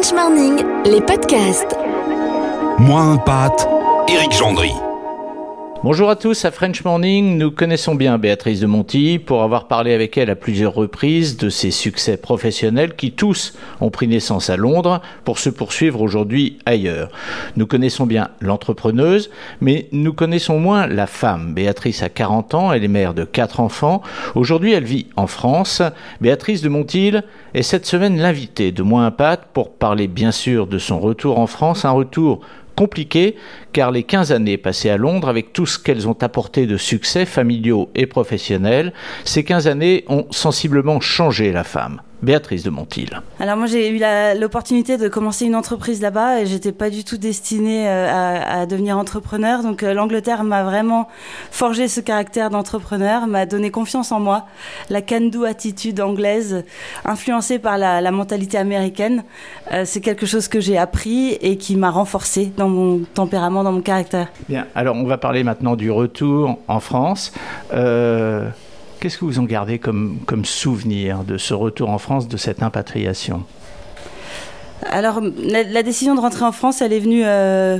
French Morning, les podcasts. Moins un pâte, Éric Gendry. Bonjour à tous, à French Morning, nous connaissons bien Béatrice de Monti pour avoir parlé avec elle à plusieurs reprises de ses succès professionnels qui tous ont pris naissance à Londres pour se poursuivre aujourd'hui ailleurs. Nous connaissons bien l'entrepreneuse, mais nous connaissons moins la femme. Béatrice a 40 ans, elle est mère de 4 enfants. Aujourd'hui, elle vit en France. Béatrice de Montil est cette semaine l'invitée de Moins Impact pour parler bien sûr de son retour en France, un retour compliqué car les 15 années passées à Londres avec tout ce qu'elles ont apporté de succès familiaux et professionnels, ces 15 années ont sensiblement changé la femme. Béatrice de Montil. Alors moi j'ai eu l'opportunité de commencer une entreprise là-bas et j'étais pas du tout destinée euh, à, à devenir entrepreneur. Donc euh, l'Angleterre m'a vraiment forgé ce caractère d'entrepreneur, m'a donné confiance en moi, la can-do attitude anglaise, influencée par la, la mentalité américaine. Euh, c'est quelque chose que j'ai appris et qui m'a renforcé dans mon tempérament, dans mon caractère. Bien, alors on va parler maintenant du retour en France. Qu'est-ce que vous en gardez comme, comme souvenir de ce retour en France, de cette impatriation? Alors, la, la, décision de rentrer en France, elle est venue euh,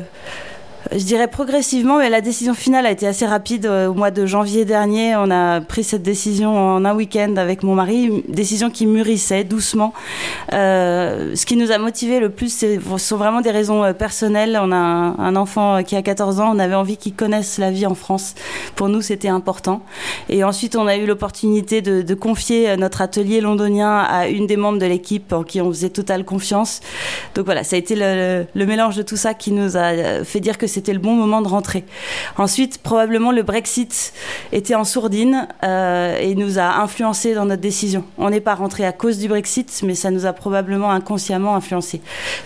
je dirais progressivement, mais la décision finale a été assez rapide. Au mois de janvier dernier, on a pris cette décision en un week-end avec mon mari, une décision qui mûrissait doucement. Euh, ce qui nous a motivé le plus, ce sont vraiment des raisons euh, personnelles. On a un, enfant qui a 14 ans, on avait envie qu'il connaisse la vie en France. Pour nous, c'était important. Et ensuite, on a eu l'opportunité de, confier notre atelier londonien à une des membres de l'équipe en qui on faisait totale confiance. Donc voilà, ça a été le mélange de tout ça qui nous a fait dire que c'était le bon moment de rentrer. Ensuite, probablement le Brexit était en sourdine euh, et nous a influencé dans notre décision. On n'est pas rentré à cause du Brexit, mais ça nous a probablement inconsciemment influencé.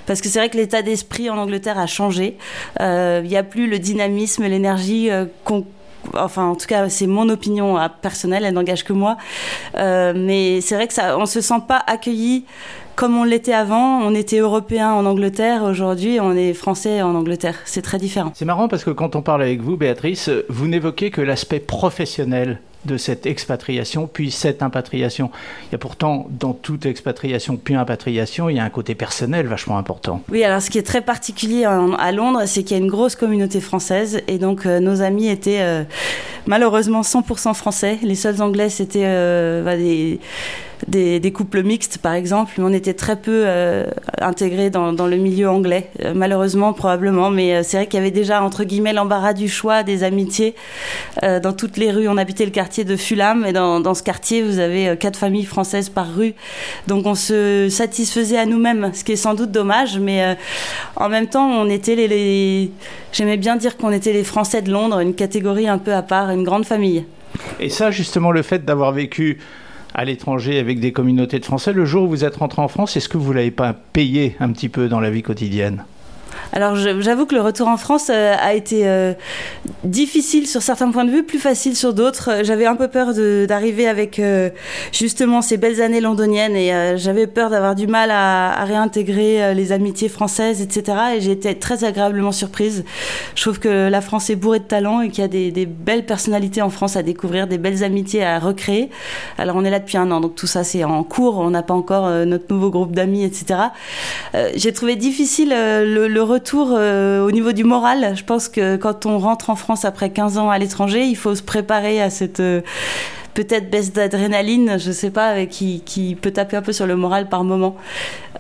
Parce que c'est vrai que l'état d'esprit en Angleterre a changé. Il euh, n'y a plus le dynamisme, l'énergie euh, enfin en tout cas c'est mon opinion personnelle, elle n'engage que moi. Mais c'est vrai que ça, on se sent pas accueilli comme on l'était avant. On était européen en Angleterre, aujourd'hui on est français en Angleterre. C'est très différent. C'est marrant parce que quand on parle avec vous, Béatrice, vous n'évoquez que l'aspect professionnel de cette expatriation puis cette impatriation. Il y a pourtant dans toute expatriation puis impatriation, il y a un côté personnel vachement important. Oui, alors ce qui est très particulier à Londres, c'est qu'il y a une grosse communauté française et donc euh, nos amis étaient euh, malheureusement 100% français. Les seuls anglais c'était euh, bah, des des, couples mixtes, par exemple, mais on était très peu euh, intégrés dans, le milieu anglais, euh, malheureusement, probablement. Mais euh, c'est vrai qu'il y avait déjà, entre guillemets, l'embarras du choix des amitiés. Dans toutes les rues, on habitait le quartier de Fulham, et dans, ce quartier, vous avez quatre familles françaises par rue. Donc on se satisfaisait à nous-mêmes, ce qui est sans doute dommage, mais en même temps, on était les... J'aimais bien dire qu'on était les Français de Londres, une catégorie un peu à part, une grande famille. Et ça, justement, le fait d'avoir vécu à l'étranger avec des communautés de Français, le jour où vous êtes rentré en France, est-ce que vous l'avez pas payé un petit peu dans la vie quotidienne? Alors j'avoue que le retour en France euh, a été euh, difficile sur certains points de vue, plus facile sur d'autres. J'avais un peu peur d'arriver avec euh, justement ces belles années londoniennes et euh, j'avais peur d'avoir du mal à, réintégrer euh, les amitiés françaises, etc. Et j'ai été très agréablement surprise. Je trouve que la France est bourrée de talents et qu'il y a des, belles personnalités en France à découvrir, des belles amitiés à recréer. Alors on est là depuis un an, donc tout ça c'est en cours. On n'a pas encore notre nouveau groupe d'amis, etc. j'ai trouvé difficile le, le retour euh, au niveau du moral. Je pense que quand on rentre en France après 15 ans à l'étranger, il faut se préparer à cette euh, peut-être baisse d'adrénaline, je sais pas, qui, peut taper un peu sur le moral par moment.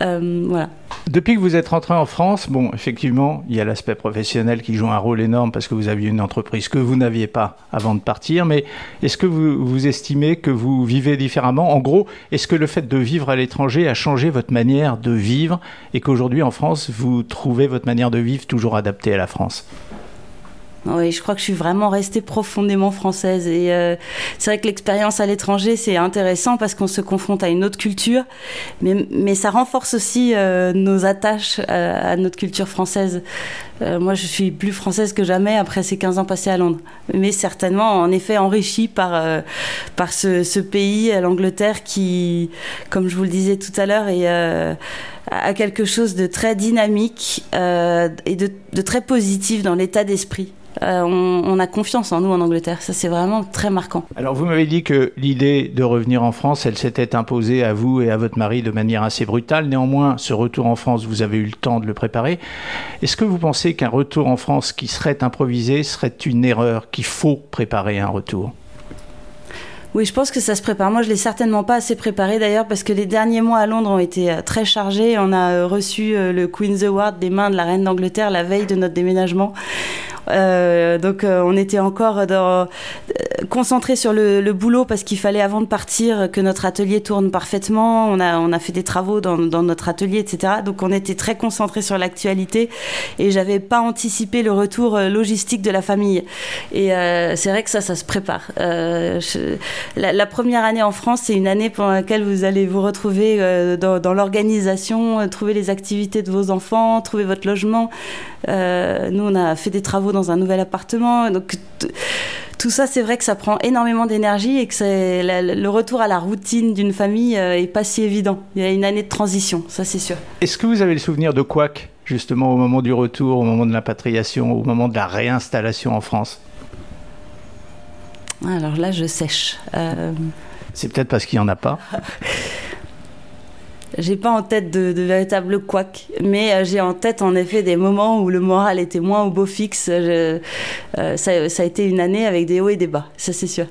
Euh, voilà. Depuis que vous êtes rentré en France, bon, effectivement, il y a l'aspect professionnel qui joue un rôle énorme parce que vous aviez une entreprise que vous n'aviez pas avant de partir, mais est-ce que vous estimez que vous vivez différemment? En gros, est-ce que le fait de vivre à l'étranger a changé votre manière de vivre et qu'aujourd'hui en France, vous trouvez votre manière de vivre toujours adaptée à la France? Oui, je crois que je suis vraiment restée profondément française. Et euh, c'est vrai que l'expérience à l'étranger, c'est intéressant parce qu'on se confronte à une autre culture, mais, mais ça renforce aussi euh, nos attaches à, à, notre culture française. Euh, moi, je suis plus française que jamais après ces 15 ans passés à Londres. Mais certainement, en effet, enrichie par, euh, par ce, ce pays, l'Angleterre, qui, comme je vous le disais tout à l'heure, est euh, à quelque chose de très dynamique euh, et de, de très positif dans l'état d'esprit. Euh, on, a confiance en nous en Angleterre. Ça, c'est vraiment très marquant. Alors, vous m'avez dit que l'idée de revenir en France, elle s'était imposée à vous et à votre mari de manière assez brutale. Néanmoins, ce retour en France, vous avez eu le temps de le préparer. Est-ce que vous pensez qu'un retour en France qui serait improvisé serait une erreur, qu'il faut préparer un retour oui, je pense que ça se prépare. Moi, je l'ai certainement pas assez préparé d'ailleurs parce que les derniers mois à Londres ont été euh, très chargés. On a euh, reçu le Queen's Award des mains de la reine d'Angleterre la veille de notre déménagement. Euh, donc euh, on était encore dans, euh, concentré sur le, boulot parce qu'il fallait avant de partir que notre atelier tourne parfaitement. On a, on a fait des travaux dans, dans notre atelier, etc. Donc on était très concentré sur l'actualité et j'avais pas anticipé le retour logistique de la famille. Et c'est vrai que ça, ça se prépare. Je, la, première année en France, c'est une année pendant laquelle vous allez vous retrouver dans, dans l'organisation, trouver les activités de vos enfants, trouver votre logement. nous, on a fait des travaux dans un nouvel appartement. Donc tout ça, c'est vrai que ça prend énormément d'énergie et que le retour à la routine d'une famille euh, est pas si évident. Il y a une année de transition, ça c'est sûr. Est-ce que vous avez le souvenir de Quack justement au moment du retour, au moment de l'impatriation, au moment de la réinstallation en France? Alors là, je sèche. Euh, c'est peut-être parce qu'il n'y en a pas. J'ai pas en tête de, de véritables couacs, mais euh, j'ai en tête en effet des moments où le moral était moins au beau fixe. Euh, ça, a été une année avec des hauts et des bas, ça c'est sûr.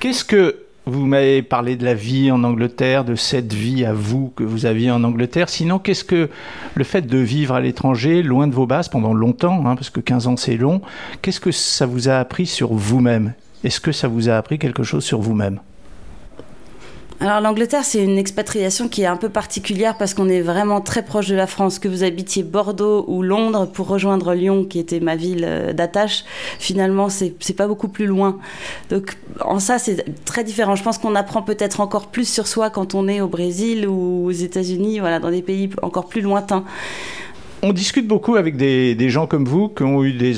Qu'est-ce que vous m'avez parlé de la vie en Angleterre, de cette vie à vous que vous aviez en Angleterre? Sinon, qu'est-ce que le fait de vivre à l'étranger, loin de vos bases pendant longtemps, hein, parce que 15 ans c'est long, qu'est-ce que ça vous a appris sur vous-même? Est-ce que ça vous a appris quelque chose sur vous-même? Alors l'Angleterre, c'est une expatriation qui est un peu particulière parce qu'on est vraiment très proche de la France. Que vous habitiez Bordeaux ou Londres pour rejoindre Lyon, qui était ma ville euh, d'attache, finalement, c'est pas beaucoup plus loin. Donc en ça, c'est très différent. Je pense qu'on apprend peut-être encore plus sur soi quand on est au Brésil ou aux États-Unis, voilà, dans des pays encore plus lointains. On discute beaucoup avec des, gens comme vous qui ont eu des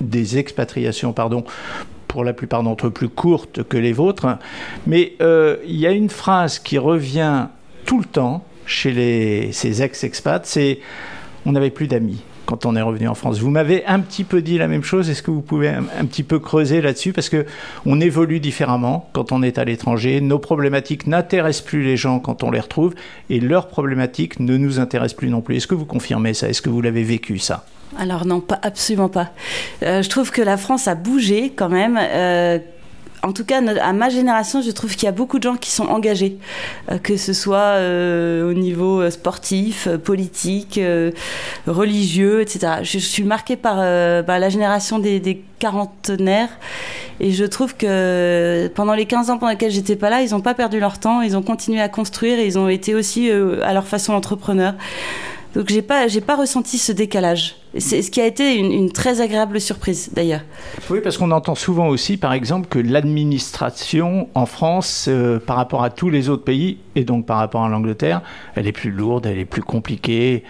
des expatriations pardon, pour la plupart d'entre eux plus courtes que les vôtres. Mais euh, il y a une phrase qui revient tout le temps chez ces ex-expats, c'est on n'avait plus d'amis quand on est revenu en France. Vous m'avez un petit peu dit la même chose. Est-ce que vous pouvez un, petit peu creuser là-dessus? Parce que on évolue différemment quand on est à l'étranger. Nos problématiques n'intéressent plus les gens quand on les retrouve et leurs problématiques ne nous intéressent plus non plus. Est-ce que vous confirmez ça? Est-ce que vous l'avez vécu ça? Alors non, pas absolument pas. Euh, je trouve que la France a bougé quand même. Euh, en tout cas, à ma génération, je trouve qu'il y a beaucoup de gens qui sont engagés, euh, que ce soit au niveau sportif, politique, religieux, etc. Je, suis marquée par bah, la génération des, des, quarantenaires et je trouve que pendant les 15 ans pendant lesquels j'étais pas là, ils n'ont pas perdu leur temps, ils ont continué à construire et ils ont été aussi à leur façon entrepreneurs. Donc j'ai pas j'ai pas ressenti ce décalage. C'est ce qui a été une, très agréable surprise d'ailleurs. Oui, parce qu'on entend souvent aussi, par exemple, que l'administration en France, euh, par rapport à tous les autres pays, et donc par rapport à l'Angleterre, elle est plus lourde, elle est plus compliquée,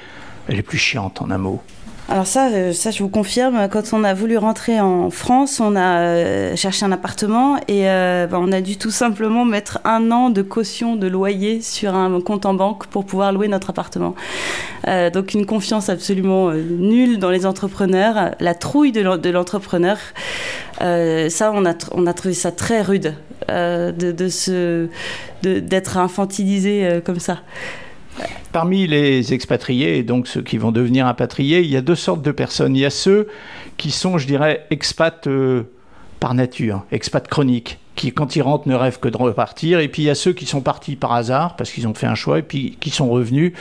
elle est plus chiante en un mot. Alors ça, euh, ça je vous confirme, quand on a voulu rentrer en France, on a euh, cherché un appartement et euh, bah, on a dû tout simplement mettre un an de caution de loyer sur un compte en banque pour pouvoir louer notre appartement. donc une confiance absolument nulle dans les entrepreneurs, la trouille de l'entrepreneur. ça, on a, trouvé ça très rude de, de d'être infantilisé comme ça. Parmi les expatriés, et donc ceux qui vont devenir impatriés, il y a deux sortes de personnes. Il y a ceux qui sont, je dirais, expats euh, par nature, expats chroniques, qui, quand ils rentrent, ne rêvent que de repartir. Et puis il y a ceux qui sont partis par hasard, parce qu'ils ont fait un choix, et puis qui sont revenus,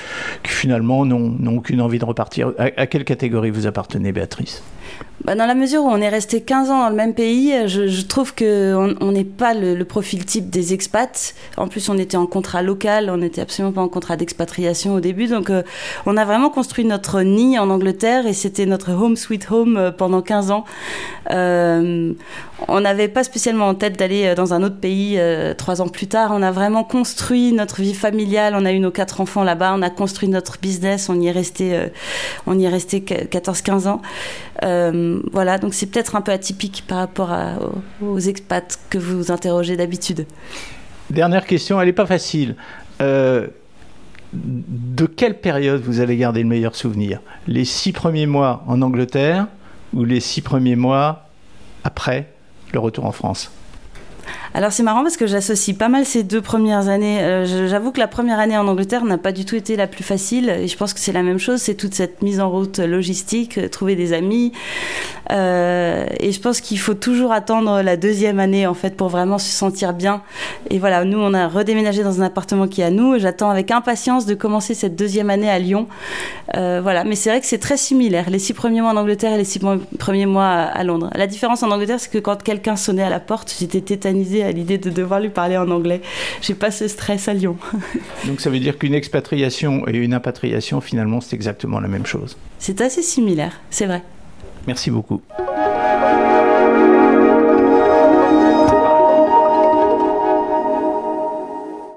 qui finalement n'ont aucune envie de repartir. à quelle catégorie vous appartenez, Béatrice? Bah, dans la mesure où on est resté 15 ans dans le même pays, je, je trouve qu'on n'est pas le, profil type des expats. En plus, on était en contrat local, on n'était absolument pas en contrat d'expatriation au début. Donc, euh, on a vraiment construit notre nid en Angleterre et c'était notre home sweet home euh, pendant 15 ans. Euh, on n'avait pas spécialement en tête d'aller euh, dans un autre pays trois ans plus tard. On a vraiment construit notre vie familiale. On a eu nos quatre enfants là-bas. On a construit notre business. On y est resté, on y est resté 14-15 ans. Euh, voilà, donc c'est peut-être un peu atypique par rapport aux, expats que vous interrogez d'habitude. Dernière question, elle n'est pas facile. Euh, de quelle période vous allez garder le meilleur souvenir? Les six premiers mois en Angleterre ou les six premiers mois après? Le retour en France alors c'est marrant parce que j'associe pas mal ces deux premières années. Euh, j'avoue que la première année en Angleterre n'a pas du tout été la plus facile et je pense que c'est la même chose, c'est toute cette mise en route logistique, euh, trouver des amis. Euh, et je pense qu'il faut toujours attendre la deuxième année en fait pour vraiment se sentir bien. Et voilà, nous on a redéménagé dans un appartement qui est à nous. J'attends avec impatience de commencer cette deuxième année à Lyon. voilà, mais c'est vrai que c'est très similaire. Les six premiers mois en Angleterre et les six premiers mois à Londres. La différence en Angleterre, c'est que quand quelqu'un sonnait à la porte, j'étais tétanisée à l'idée de devoir lui parler en anglais. J'ai pas ce stress à Lyon. Donc ça veut dire qu'une expatriation et une impatriation, finalement, c'est exactement la même chose. C'est assez similaire, c'est vrai. Merci beaucoup.